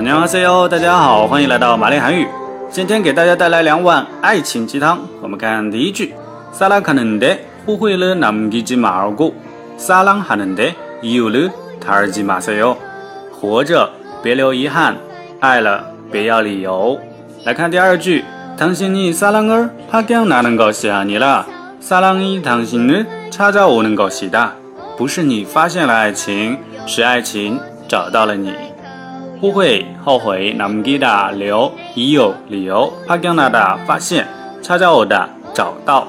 안녕하세요，大家好，欢迎来到马丽韩语。今天给大家带来两碗爱情鸡汤。我们看第一句，사랑하는데후회를남기지말고사랑하는데이유를달지마세요。活着别留遗憾，爱了别要理由。来看第二句，당신이사랑을파견나는것이아니라사랑이당신을찾아오는것이 다。 不是你发现了爱情，是爱情找到了你。 不会后悔。南极的留已有理由，帕加纳的发现，查加我的找到，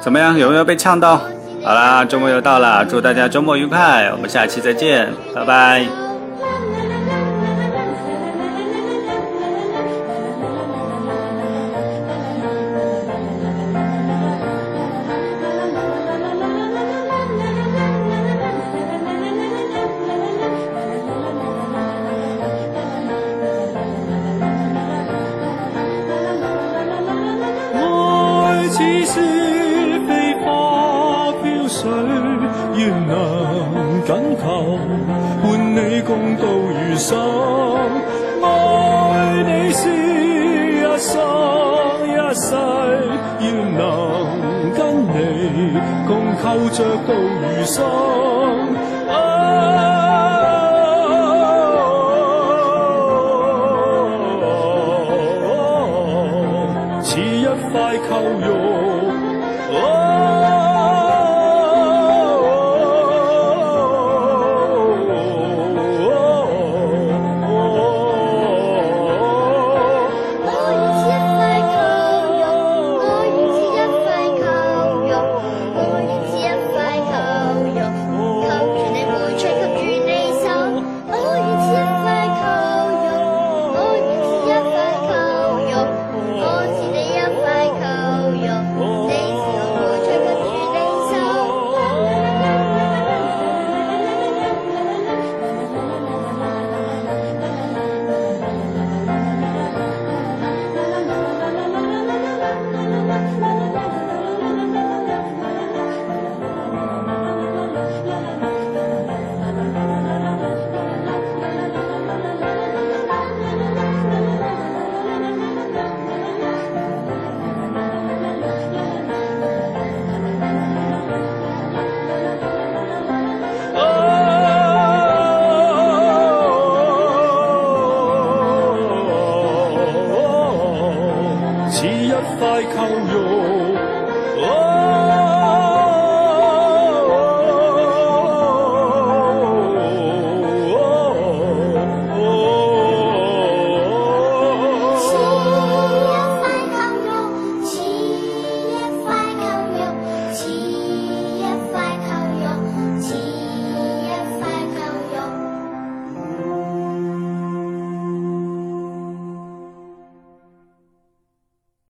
怎么样？有没有被呛到？好啦，周末又到了，祝大家周末愉快，我们下期再见，拜拜。似是飞花飘水，愿能紧求伴你共度余生，爱你是一生一世，要能跟你共扣着度余生。似一块扣肉。